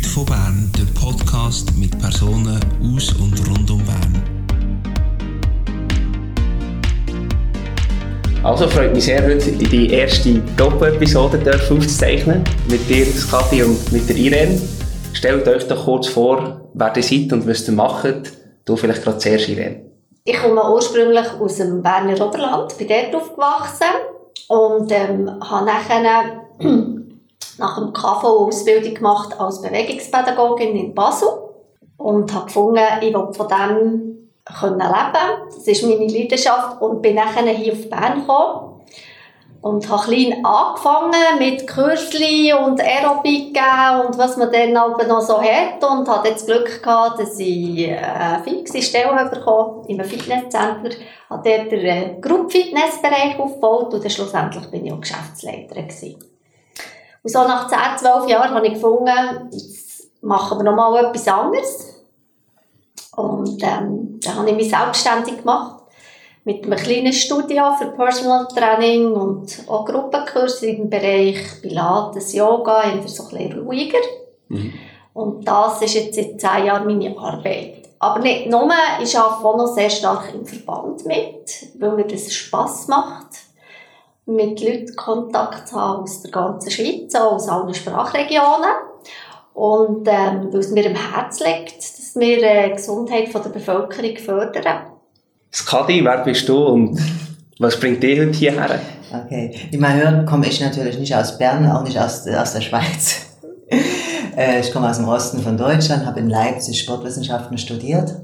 Leute von Bern, der Podcast mit Personen aus und rund um Bern. Also freut mich sehr, heute die erste Doppel-Episode aufzuzeichnen. Mit dir, Kathi, und mit der Irene. Stellt euch doch kurz vor, wer ihr seid und was ihr macht. Du vielleicht gerade zuerst, Irene. Ich komme ursprünglich aus dem Berner Oberland, bin dort aufgewachsen und ähm, habe nachher nach dem KV Ausbildung gemacht als Bewegungspädagogin in Basel und habe gefunden, ich will von dem können leben. Das ist meine Leidenschaft und bin nachher hier auf Bern gekommen und habe klein angefangen mit Kürzli und Aerobik und was man dann aber noch so hat und hatte jetzt Glück gehabt, dass ich eine fixe Stelle bekommen in einem Fitnesscenter, habe dort den äh, Group Fitness Bereich aufgebaut und dann schlussendlich bin ich auch Geschäftsleiterin gewesen. Und so nach 10, 12 Jahren habe ich gefunden, jetzt machen wir noch mal etwas anderes. Und ähm, dann habe ich mich selbstständig gemacht mit einem kleinen Studio für Personal Training und auch Gruppenkurse im Bereich Pilates, Yoga, eher so ein bisschen ruhiger. Mhm. Und das ist jetzt seit 10 Jahren meine Arbeit. Aber nicht nur, ich arbeite auch noch sehr stark im Verband mit, weil mir das Spass macht mit Leuten Kontakt zu haben aus der ganzen Schweiz, aus allen Sprachregionen. Und ähm, weil es mir am Herzen liegt, dass wir die äh, Gesundheit von der Bevölkerung fördern. Skadi, wer bist du und was bringt dich heute hierher? Okay, wie man hört, komme ich natürlich nicht aus Bern, auch nicht aus, aus der Schweiz. Äh, ich komme aus dem Osten von Deutschland, habe in Leipzig Sportwissenschaften studiert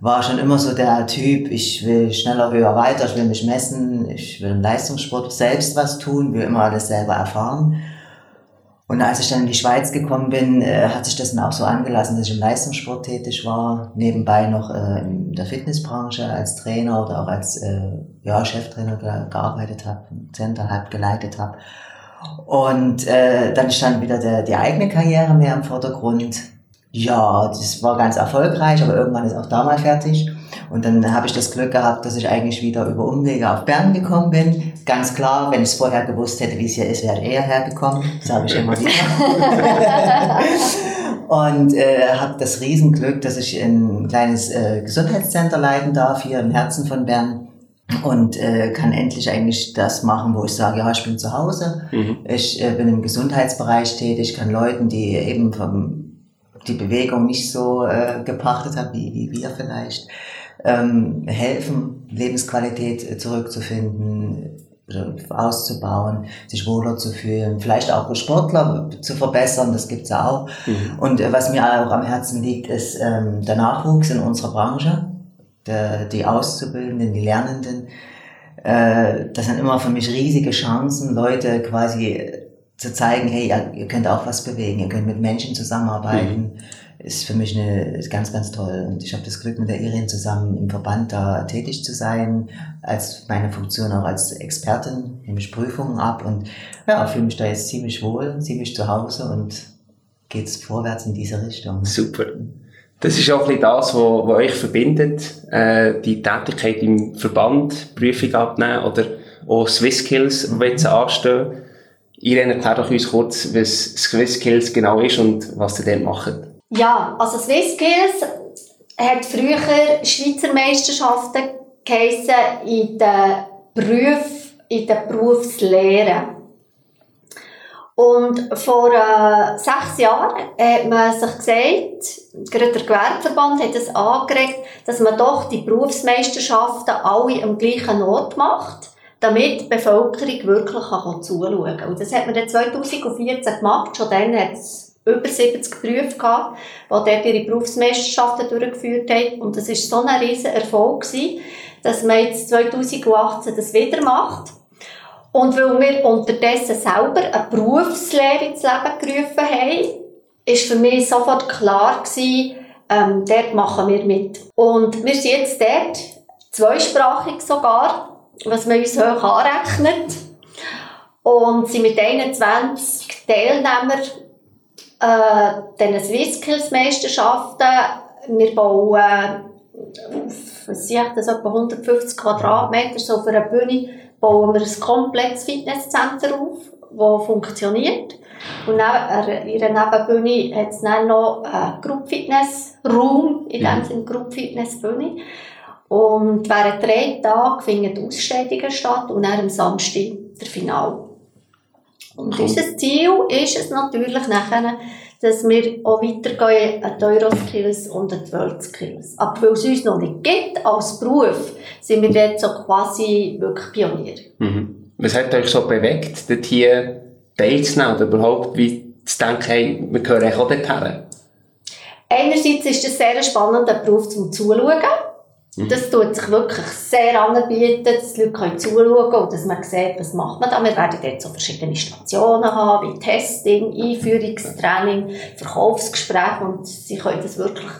war schon immer so der Typ, ich will schneller, höher, weiter, ich will mich messen, ich will im Leistungssport selbst was tun, will immer alles selber erfahren. Und als ich dann in die Schweiz gekommen bin, äh, hat sich das dann auch so angelassen, dass ich im Leistungssport tätig war, nebenbei noch äh, in der Fitnessbranche als Trainer oder auch als äh, ja, Cheftrainer gearbeitet habe, Center halb geleitet habe. Und äh, dann stand wieder der, die eigene Karriere mehr im Vordergrund. Ja, das war ganz erfolgreich, aber irgendwann ist auch da mal fertig. Und dann habe ich das Glück gehabt, dass ich eigentlich wieder über Umwege auf Bern gekommen bin. Ganz klar, wenn ich es vorher gewusst hätte, wie es hier ist, wäre ich eher hergekommen. Das sage ich immer wieder. und äh, habe das Riesenglück, dass ich ein kleines äh, Gesundheitscenter leiten darf, hier im Herzen von Bern und äh, kann endlich eigentlich das machen, wo ich sage, ja, ich bin zu Hause, mhm. ich äh, bin im Gesundheitsbereich tätig, kann Leuten, die eben vom die Bewegung nicht so äh, gepachtet hat, wie, wie wir vielleicht, ähm, helfen, Lebensqualität äh, zurückzufinden, auszubauen, sich wohler zu fühlen, vielleicht auch Sportler zu verbessern, das gibt's ja auch. Mhm. Und äh, was mir auch am Herzen liegt, ist ähm, der Nachwuchs in unserer Branche, der, die Auszubildenden, die Lernenden. Äh, das sind immer für mich riesige Chancen, Leute quasi zu zeigen, hey, ihr könnt auch was bewegen, ihr könnt mit Menschen zusammenarbeiten, mhm. ist für mich eine, ist ganz, ganz toll. Und ich habe das Glück, mit der Irene zusammen im Verband da tätig zu sein, als meine Funktion auch als Expertin, nehme ich Prüfungen ab und ja, fühle mich da jetzt ziemlich wohl, ziemlich zu Hause und geht's vorwärts in diese Richtung. Super. Das ist auch ein bisschen das, was, was euch verbindet, äh, die Tätigkeit im Verband, Prüfung abnehmen oder auch Swiss Skills, die jetzt anstehen Irene, erklär doch uns kurz, was SwissSkills genau ist und was ihr dort macht. Ja, also SwissSkills hat früher Schweizer Meisterschaften geheissen in der Beruf, in der Berufslehre. Und vor äh, sechs Jahren hat man sich gesagt, gerade der Gewerbeverband hat es angeregt, dass man doch die Berufsmeisterschaften alle am gleichen Ort macht damit die Bevölkerung wirklich kann zuschauen kann. Und das hat man dann 2014 gemacht. Schon dann hat es über 70 Berufe gehabt, die dort ihre Berufsmeisterschaften durchgeführt haben. Und das war so ein riesen Erfolg, gewesen, dass man jetzt 2018 das wieder macht. Und weil wir unterdessen selber eine Berufslehre ins Leben gerufen haben, ist für mich sofort klar gewesen, ähm, dort machen wir mit. Und wir sind jetzt dort, zweisprachig sogar, was man uns hoch anrechnet. Und sind mit 21 Teilnehmern äh, diesen Swisskills-Meisterschaften. Wir bauen auf, was sehe ich, das etwa 150 Quadratmeter, so auf einer Bühne, bauen wir ein komplettes Fitnesscenter auf, das funktioniert. Und neben, in ihrer Nebenbühne hat es dann noch einen Group Fitness Raum, in dem Sinne Group Fitness Bühne. Und während drei Tagen finden Ausstellungen statt und dann am Samstag der Final. Und cool. unser Ziel ist es natürlich nachher, dass wir auch weitergehen an die Euroskills und an die Worldskills. Aber weil es uns noch nicht gibt als Beruf, sind wir dort so quasi wirklich Pionier. Mhm. Was hat euch so bewegt, dort hier teilzunehmen oder überhaupt wie zu denken, hey, wir gehören auch dorthin? Einerseits ist es ein sehr spannender Beruf zum Zuschauen. Mhm. Das tut sich wirklich sehr anbieten, dass die Leute können zuschauen und dass man sieht, was macht man da. Wir werden dort so verschiedene Stationen haben, wie Testing, Einführungstraining, Verkaufsgespräche und sie können das wirklich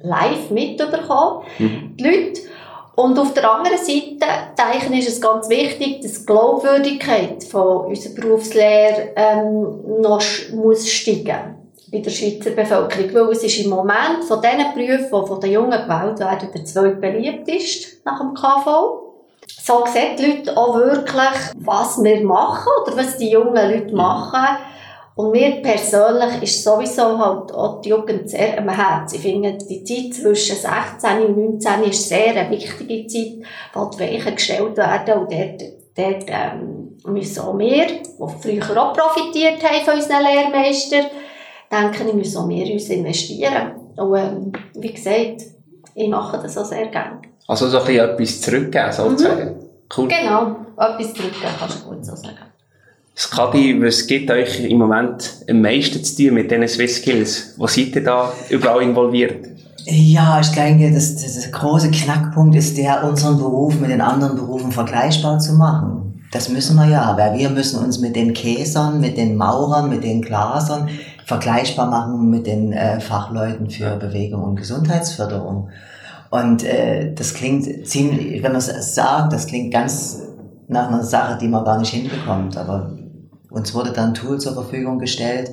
live mitbekommen, mhm. die Leute. Und auf der anderen Seite, denke ich, ist es ganz wichtig, dass die Glaubwürdigkeit von unserer Berufslehre ähm, noch muss steigen bei der Schweizer Bevölkerung. Weil es ist im Moment von diesen Berufen, die von den Jungen gewählt werden, der zweitbeliebteste nach dem KV. So sehen die Leute auch wirklich, was wir machen oder was die jungen Leute machen. Und mir persönlich ist sowieso halt auch die Jugend sehr am Herzen. Ich finde, die Zeit zwischen 16 und 19 ist sehr eine wichtige Zeit, wo die Weichen gestellt werden. Und dort, dort ähm, müssen auch wir, die früher auch profitiert haben von unseren Lehrmeistern, denke ich, müssen auch wir uns investieren. Und ähm, wie gesagt, ich mache das auch sehr gerne. Also so ein bisschen etwas zurückgeben, sozusagen. Mhm. Cool. Genau, etwas zurückgeben, kannst du gut so sagen. Skadi, was gibt euch im Moment am meisten zu tun mit diesen Swiss Skills? Wo seid ihr da überall involviert? Ja, ich denke, das, das, der große Knackpunkt ist der, unseren Beruf mit den anderen Berufen vergleichbar zu machen. Das müssen wir ja, weil wir müssen uns mit den Käsern, mit den Maurern, mit den Glasern vergleichbar machen mit den äh, Fachleuten für Bewegung und Gesundheitsförderung. Und äh, das klingt ziemlich, wenn man es sagt, das klingt ganz nach einer Sache, die man gar nicht hinbekommt. Aber uns wurde dann ein Tool zur Verfügung gestellt,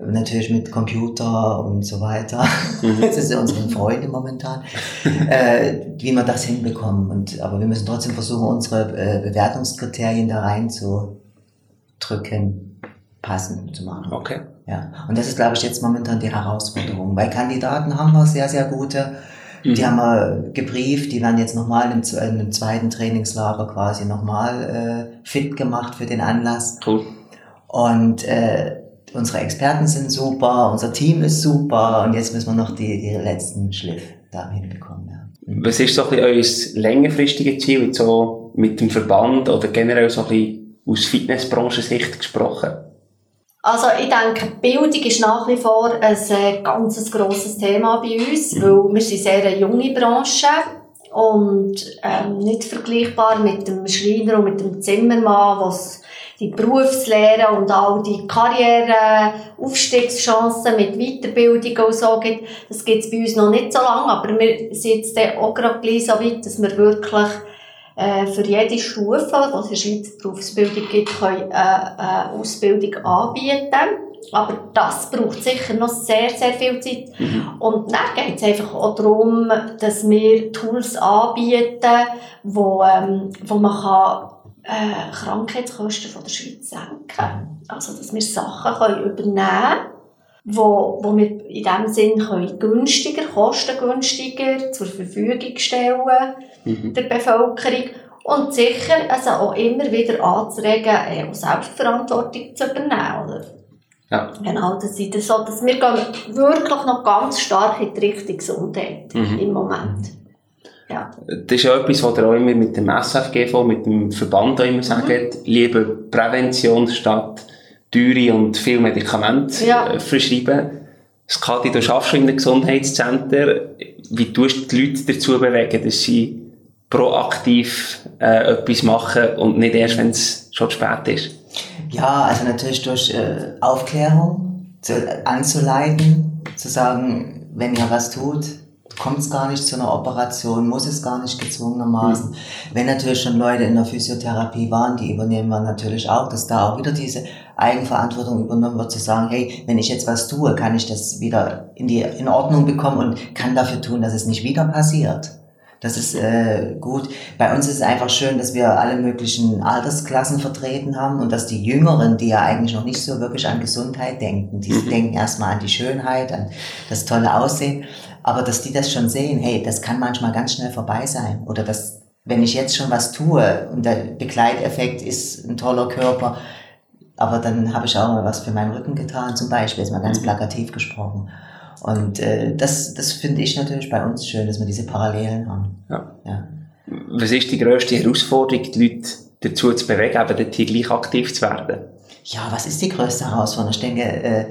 natürlich mit Computer und so weiter. Mhm. Das ist ja unsere Freude momentan, äh, wie wir das hinbekommen. Und, aber wir müssen trotzdem versuchen, unsere äh, Bewertungskriterien da reinzudrücken, passend zu machen. Okay. Ja. Und das ist, glaube ich, jetzt momentan die Herausforderung. Weil Kandidaten haben wir sehr, sehr gute. Mhm. Die haben wir gebrieft, die werden jetzt nochmal im, im zweiten Trainingslager quasi nochmal äh, fit gemacht für den Anlass. Cool. Und äh, unsere Experten sind super, unser Team ist super und jetzt müssen wir noch die, die letzten Schliff da hinbekommen. Ja. Was ist so ein bisschen euer längerfristiges Ziel, so mit dem Verband oder generell so ein bisschen aus Fitnessbranchen-Sicht gesprochen? Also ich denke, Bildung ist nach wie vor ein äh, ganz grosses Thema bei uns, mhm. weil wir sind sehr eine junge Branche und ähm, nicht vergleichbar mit dem Schreiner und mit dem Zimmermann, was die Berufslehre und all die Karriere, Aufstiegschancen mit Weiterbildung und so gibt. Das gibt es bei uns noch nicht so lange, aber wir sind jetzt auch gerade so weit, dass wir wirklich für jede Stufe, was in der Schweiz Berufsbildung gibt, können, äh, äh, Ausbildung anbieten. Aber das braucht sicher noch sehr, sehr viel Zeit. Mhm. Und dann geht es einfach auch darum, dass wir Tools anbieten, wo, ähm, wo man kann, äh, Krankheitskosten von der Schweiz senken kann. Also, dass wir Sachen können übernehmen können, wo, wo wir in dem Sinn können günstiger, kostengünstiger zur Verfügung stellen mhm. der Bevölkerung und sicher also auch immer wieder anzuregen, äh, Selbstverantwortung zu übernehmen. Oder? Ja. Genau, das ist so, dass wir gehen wirklich noch ganz stark in die Richtung Gesundheit mhm. im Moment. Ja. Das ist ja etwas, was ihr auch immer mit dem SFGV, mit dem Verband auch immer mhm. sagt, lieber Prävention statt teure und viele Medikamente ja. äh, verschreiben. Skadi, du arbeitest in einem Gesundheitscenter. Wie tust du die Leute dazu bewegen, dass sie proaktiv äh, etwas machen und nicht erst, wenn es schon spät ist? Ja, also natürlich durch äh, Aufklärung zu, anzuleiten, zu sagen, wenn ihr was tut, kommt es gar nicht zu einer Operation, muss es gar nicht gezwungenermaßen. Mhm. Wenn natürlich schon Leute in der Physiotherapie waren, die übernehmen wir natürlich auch, dass da auch wieder diese Eigenverantwortung übernommen wird, zu sagen, hey, wenn ich jetzt was tue, kann ich das wieder in die in Ordnung bekommen und kann dafür tun, dass es nicht wieder passiert. Das ist äh, gut. Bei uns ist es einfach schön, dass wir alle möglichen Altersklassen vertreten haben und dass die Jüngeren, die ja eigentlich noch nicht so wirklich an Gesundheit denken, die Mhm. denken erstmal an die Schönheit, an das tolle Aussehen, aber dass die das schon sehen, hey, das kann manchmal ganz schnell vorbei sein. Oder dass, wenn ich jetzt schon was tue und der Begleiteffekt ist ein toller Körper, aber dann habe ich auch mal was für meinen Rücken getan, zum Beispiel, ist mal ganz plakativ gesprochen. Und äh, das, das finde ich natürlich bei uns schön, dass wir diese Parallelen haben. Ja. Ja. Was ist die grösste Herausforderung, die Leute dazu zu bewegen, eben dort hier gleich aktiv zu werden? Ja, was ist die größte Herausforderung? Ich denke, äh,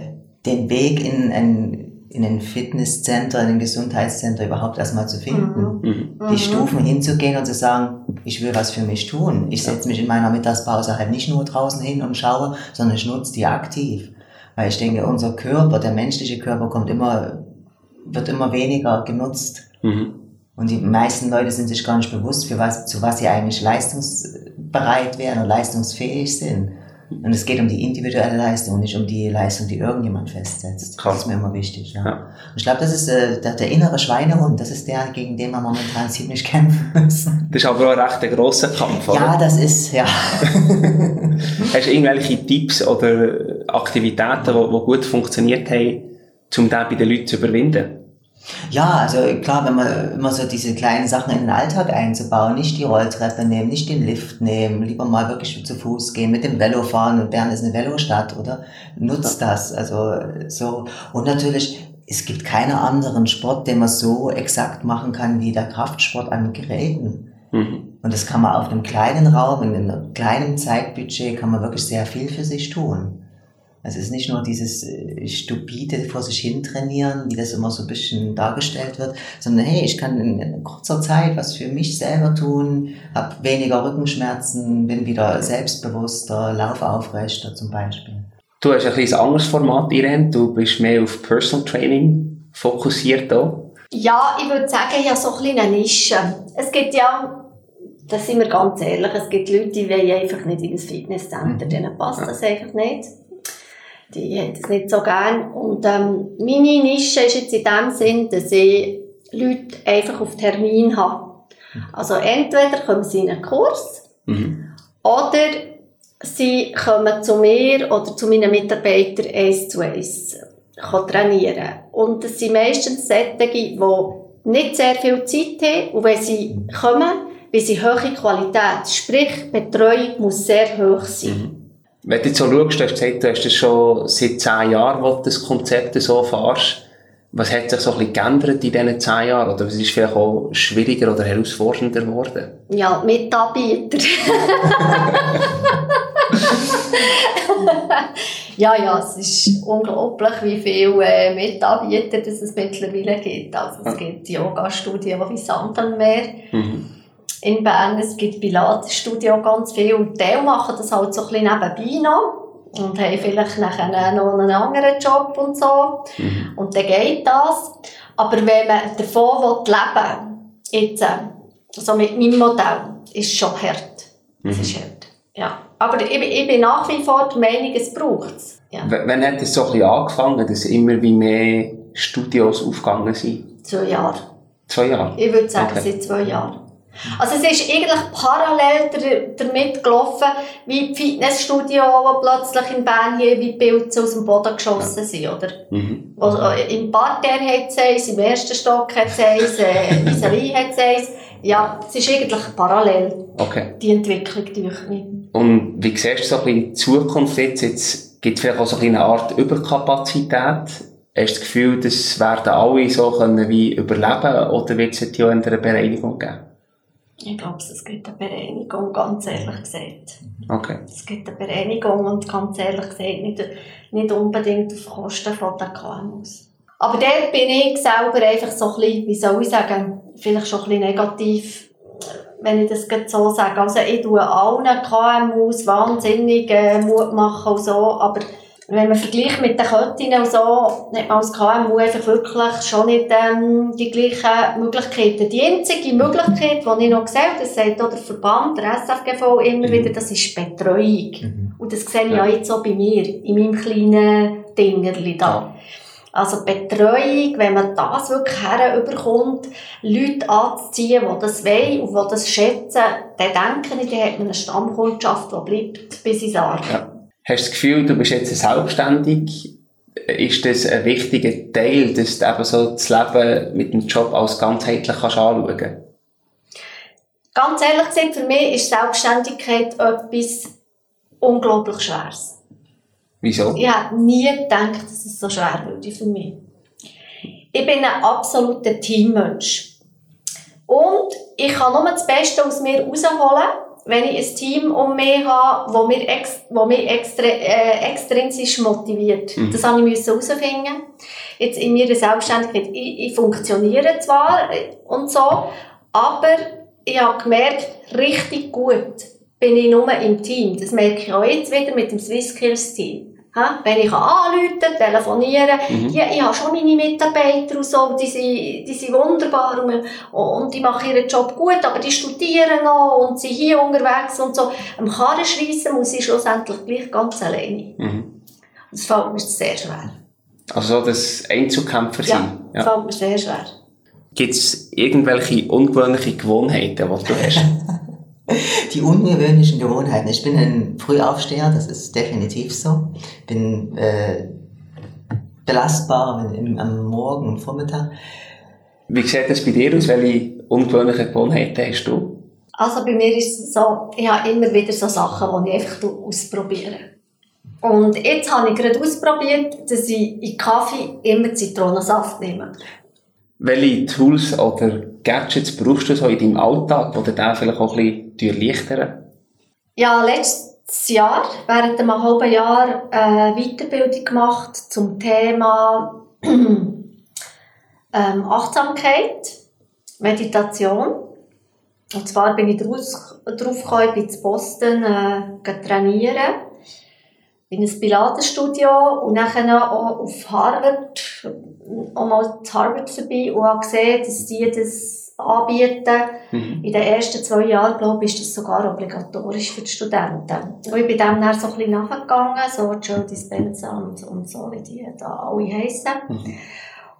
den Weg in ein, in ein Fitnesscenter, in ein Gesundheitscenter überhaupt erstmal zu finden. Mhm. Die Stufen hinzugehen und zu sagen, ich will was für mich tun. Ich setze mich in meiner Mittagspause halt nicht nur draußen hin und schaue, sondern ich nutze die aktiv. Weil ich denke, unser Körper, der menschliche Körper kommt immer, wird immer weniger genutzt. Mhm. Und die meisten Leute sind sich gar nicht bewusst, für was, zu was sie eigentlich leistungsbereit wären und leistungsfähig sind. Und es geht um die individuelle Leistung, nicht um die Leistung, die irgendjemand festsetzt. Klar. Das ist mir immer wichtig. Ja. Ja. Und ich glaube, das ist äh, der, der innere Schweinehund, das ist der, gegen den wir momentan ziemlich kämpfen müssen. Das ist aber auch ein recht grosser Kampf, oder? Ja, das ist, ja. Hast du irgendwelche Tipps oder Aktivitäten, die gut funktioniert haben, um das bei den Leuten zu überwinden? Ja, also klar, wenn man immer so diese kleinen Sachen in den Alltag einzubauen, nicht die Rolltreppe nehmen, nicht den Lift nehmen, lieber mal wirklich zu Fuß gehen, mit dem Velo fahren und Bern ist eine Velostadt, oder? Nutzt das, also so. Und natürlich, es gibt keinen anderen Sport, den man so exakt machen kann wie der Kraftsport an Geräten. Mhm. Und das kann man auf einem kleinen Raum, in einem kleinen Zeitbudget, kann man wirklich sehr viel für sich tun. Also es ist nicht nur dieses äh, stupide vor sich hin trainieren, wie das immer so ein bisschen dargestellt wird, sondern hey, ich kann in, in kurzer Zeit was für mich selber tun, habe weniger Rückenschmerzen, bin wieder selbstbewusster, laufe aufrechter zum Beispiel. Du hast ein kleines anderes Format, Irene. Du bist mehr auf Personal Training fokussiert auch. Ja, ich würde sagen, ja, so ein bisschen eine Nische. Es gibt ja, da sind wir ganz ehrlich, es gibt Leute, die wollen einfach nicht in das Fitnesscenter, denen passt das einfach nicht. Die haben das nicht so gern. Und ähm, meine Nische ist jetzt in dem Sinn, dass ich Leute einfach auf Termin habe. Also entweder kommen sie in einen Kurs Mhm. oder sie kommen zu mir oder zu meinen Mitarbeitern eins zu eins trainieren. Und das sind meistens solche, die nicht sehr viel Zeit haben und wenn sie kommen, weil sie hohe Qualität, sprich Betreuung muss sehr hoch sein. Wenn du jetzt so schaust, du hast gesagt, du hast das schon seit zehn Jahren, wo du das Konzept so fährst. Was hat sich so ein bisschen geändert in diesen zehn Jahren? Oder was ist vielleicht auch schwieriger oder herausfordernder geworden? Ja, Mitarbeiter. ja, ja, es ist unglaublich, wie viele äh, Mitarbeiter das es mittlerweile gibt. Also es gibt Yoga-Studien wie Sand am Meer Mhm. In Bern. Es gibt Pilates-Studio ganz viel. Und die machen das halt so ein bisschen nebenbei noch. Und haben vielleicht nachher noch einen anderen Job und so. Mhm. Und dann geht das. Aber wenn man davon will leben jetzt, äh, so mit meinem Modell, ist schon hart. Es Mhm. ist hart. Ja. Aber ich, bin- ich bin nach wie vor der Meinung, es braucht es. Ja. Wann hat es so ein bisschen angefangen, dass immer wie mehr Studios aufgegangen sind? Zwei Jahre. Zwei Jahre? Ich würde sagen, Okay. seit zwei Jahren. Also es ist eigentlich parallel damit gelaufen, wie die Fitnessstudio, die plötzlich in Bern hier wie Pilze aus dem Boden geschossen sind, oder? Mhm. Also, äh, Im Parterre hat es eins, im ersten Stock hat es eins, äh, vis-à-vis hat es eins. Ja, es ist eigentlich parallel, Okay. die Entwicklung durch mich. Und wie siehst du so ein bisschen die Zukunft jetzt? Jetzt gibt es vielleicht auch so eine Art Überkapazität. Hast du das Gefühl, das werden alle so können wie überleben oder wird es auch eine Bereinigung geben? Ich glaube, es gibt eine Bereinigung, ganz ehrlich gesagt. Okay. Es gibt eine Bereinigung und ganz ehrlich gesagt nicht, nicht unbedingt auf Kosten von den KMUs. Aber dort bin ich selber einfach so ein bisschen, wie soll ich sagen, vielleicht schon ein bisschen negativ, wenn ich das so sage. Also ich tue allen KMUs wahnsinnig Mut machen und so, aber wenn man vergleicht mit den Köttinnen und so, hat man als KMU einfach wirklich schon nicht ähm, die gleichen Möglichkeiten. Die einzige Möglichkeit, die ich noch sehe, das sagt auch der Verband, der SFGV immer wieder, das ist Betreuung. Und das sehe ich Ja. ja jetzt auch bei mir, in meinem kleinen Dingerli da. Also Betreuung, wenn man das wirklich herüberkommt, Leute anzuziehen, die das wollen und die das schätzen, dann denke ich, dann hat man eine Stammkundschaft, die bleibt bis ins Alter. Ja. Hast du das Gefühl, du bist jetzt selbstständig? Ist das ein wichtiger Teil, dass du eben so das Leben mit dem Job als ganzheitlich kannst anschauen kannst? Ganz ehrlich gesagt, für mich ist Selbstständigkeit etwas unglaublich Schweres. Wieso? Ich hätte nie gedacht, dass es so schwer würde für mich. Ich bin ein absoluter Teammensch. Und ich kann nur das Beste aus mir rausholen, wenn ich ein Team um mich habe, das mich, ex wo mich extra, äh, extrinsisch motiviert. Mhm. Das musste ich herausfinden. Jetzt in meiner Selbstständigkeit, ich, ich funktioniere zwar und so, aber ich habe gemerkt, richtig gut bin ich nur im Team. Das merke ich auch jetzt wieder mit dem SwissSkills Team. Ha? Wenn ich anrufen telefonieren mhm. ja, ich habe schon meine Mitarbeiter und so, die sind, die sind wunderbar und, und die machen ihren Job gut, aber die studieren noch und sind hier unterwegs und so. Am Karren schreissen muss ich schlussendlich gleich ganz alleine. Mhm. Das fällt mir sehr schwer. Also das Einzelkämpfer sein? Ja, das fällt mir sehr schwer. Gibt es irgendwelche ungewöhnliche Gewohnheiten, die du hast? die ungewöhnlichen Gewohnheiten. Ich bin ein Frühaufsteher, das ist definitiv so. Bin äh, belastbar im, am Morgen und Vormittag. Wie sieht das bei dir aus? Welche ungewöhnlichen Gewohnheiten hast du? Also bei mir ist es so, ich habe immer wieder so Sachen, die ich einfach ausprobiere. Und jetzt habe ich gerade ausprobiert, dass ich in Kaffee immer Zitronensaft nehme. Welche Tools oder Gadgets brauchst du so in deinem Alltag, die dir vielleicht auch ein bisschen erleichtern? Ja, letztes Jahr, während einem halben Jahr, eine Weiterbildung gemacht zum Thema ähm, Achtsamkeit, Meditation. Und zwar bin ich darauf gekommen, ich bin zu Boston äh, trainieren in ein Pilatesstudio und dann auch auf Harvard, auch mal zu Harvard vorbei und habe gesehen, dass die das anbieten. Mhm. In den ersten zwei Jahren, glaube ich, ist das sogar obligatorisch für die Studenten. Und ich bin dem dann so ein bisschen nachgegangen, so Joe Dispenza und, und so, wie die da alle heissen. Mhm.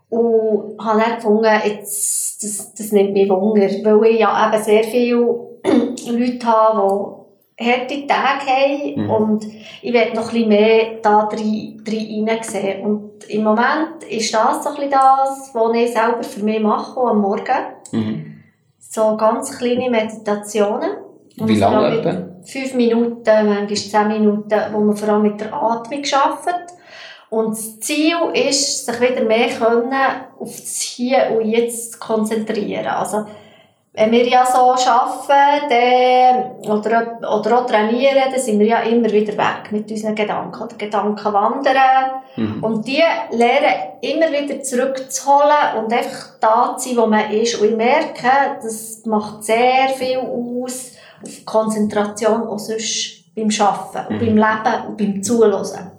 Und habe dann gefunden, jetzt, das, das nimmt mich Wunder, weil ich ja eben sehr viele Leute habe, harte Tage haben mhm. und ich werde noch ein bisschen mehr da drin, drin sehen. Und im Moment ist das so ein bisschen das, was ich selber für mich mache, am Morgen. Mhm. So ganz kleine Meditationen. Wie lange etwa? Fünf Minuten, manchmal zehn Minuten, wo man vor allem mit der Atmung arbeitet. Und das Ziel ist, sich wieder mehr können auf das Hier und Jetzt zu konzentrieren. Also, wenn wir ja so arbeiten dann, oder, oder auch trainieren, dann sind wir ja immer wieder weg mit unseren Gedanken. Oder Gedanken wandern. Mhm. Und die lernen immer wieder zurückzuholen und einfach da zu sein, wo man ist. Und ich merke, das macht sehr viel aus auf Konzentration auch sonst beim Arbeiten und mhm. beim Leben und beim Zuhören.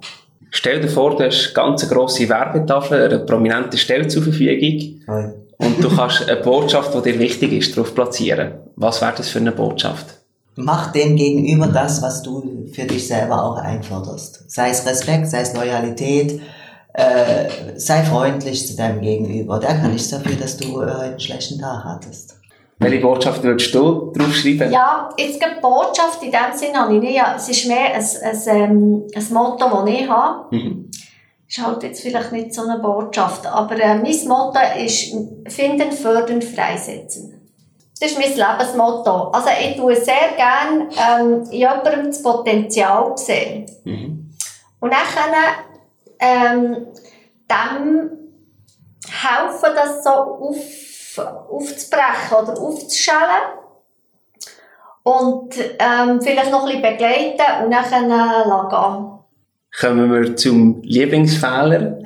Stell dir vor, du hast eine ganz grosse Werbetafel, eine prominente Stelle zur Verfügung. Hi. Und du kannst eine Botschaft, die dir wichtig ist, darauf platzieren. Was wäre das für eine Botschaft? Mach dem gegenüber das, was du für dich selber auch einforderst. Sei es Respekt, sei es Loyalität, äh, sei freundlich zu deinem Gegenüber. Der kann nichts dafür, dass du äh, einen schlechten Tag hattest. Welche Botschaft würdest du draufschreiben? Ja, jetzt eine Botschaft in dem Sinne habe ich nicht. Ja, es ist mehr ein, ein, ähm, ein Motto, das ich habe. Mhm ist halt jetzt vielleicht nicht so eine Botschaft, aber äh, mein Motto ist finden, fördern, freisetzen. Das ist mein Lebensmotto. Also ich tue sehr gerne ähm, in jemandem das Potenzial sehen. Mhm. Und dann ähm, dem helfen, das so auf, aufzubrechen oder aufzuschellen. Und ähm, vielleicht noch ein bisschen begleiten und dann äh, gehen. Kommen wir zum Lieblingsfehler.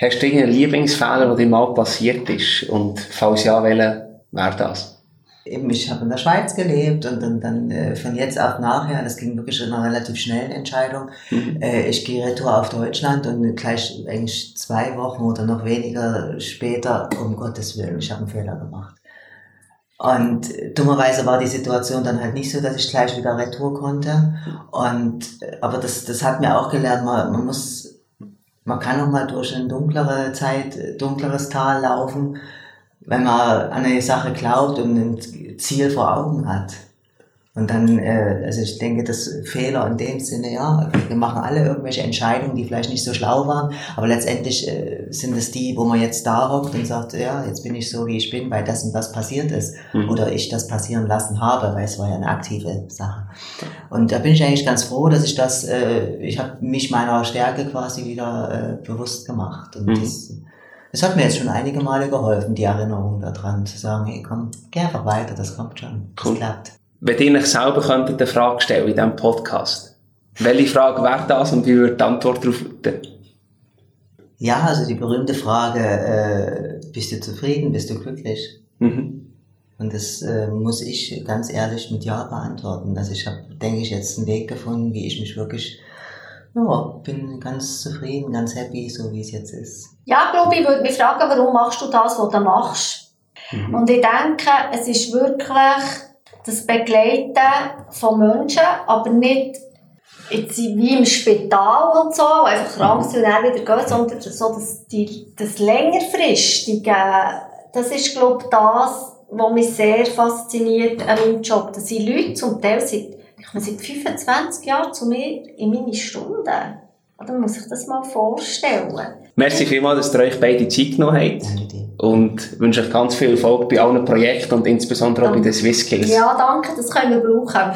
Hast du irgendeinen Lieblingsfehler, der dir mal passiert ist? Und falls ja, welcher wäre das? Ich habe in der Schweiz gelebt und dann, dann äh, von jetzt auf nachher, das ging wirklich in einer relativ schnellen Entscheidung, mhm. äh, ich gehe retour auf Deutschland und gleich eigentlich zwei Wochen oder noch weniger später, um Gottes Willen, ich habe einen Fehler gemacht. Und dummerweise war die Situation dann halt nicht so, dass ich gleich wieder retour konnte. Und, aber das, das hat mir auch gelernt, man, man muss man kann auch mal durch eine dunklere Zeit, dunkleres Tal laufen, wenn man an eine Sache glaubt und ein Ziel vor Augen hat. Und dann, äh, also ich denke, das Fehler in dem Sinne, ja, wir machen alle irgendwelche Entscheidungen, die vielleicht nicht so schlau waren, aber letztendlich äh, sind es die, wo man jetzt da hockt und sagt, ja, jetzt bin ich so, wie ich bin, weil das und das passiert ist Mhm. oder ich das passieren lassen habe, weil es war ja eine aktive Sache. Und da bin ich eigentlich ganz froh, dass ich das, äh, ich habe mich meiner Stärke quasi wieder äh, bewusst gemacht. Und Mhm. das, das hat mir jetzt schon einige Male geholfen, die Erinnerung daran, zu sagen, hey komm, geh einfach weiter, das kommt schon, das Cool. klappt. Wenn ihr euch selber könntet eine Frage stellen in diesem Podcast, welche Frage wäre das und wie würde die Antwort darauf lauten? Ja, also die berühmte Frage, äh, bist du zufrieden, bist du glücklich? Mhm. Und das äh, muss ich ganz ehrlich mit Ja beantworten. Also ich habe, denke ich, jetzt einen Weg gefunden, wie ich mich wirklich, ja, bin ganz zufrieden, ganz happy, so wie es jetzt ist. Ja, glaube ich, würde mich fragen, warum machst du das, was du machst? Mhm. Und ich denke, es ist wirklich das Begleiten von Menschen, aber nicht jetzt wie im Spital und so, einfach krank sind und dann wieder gehen, sondern so das, die, das längerfristige, das ist, glaube ich, das, was mich sehr fasziniert an meinem Job. Das sind Leute zum Teil seit, ich meine, seit 25 Jahren zu mir in meine Stunden. Oder man muss sich das mal vorstellen. Merci vielmals, dass ihr euch beide Zeit genommen habt und wünsche euch ganz viel Erfolg bei allen Projekten und insbesondere auch bei den Swiss Skills. Ja, danke, das können wir brauchen.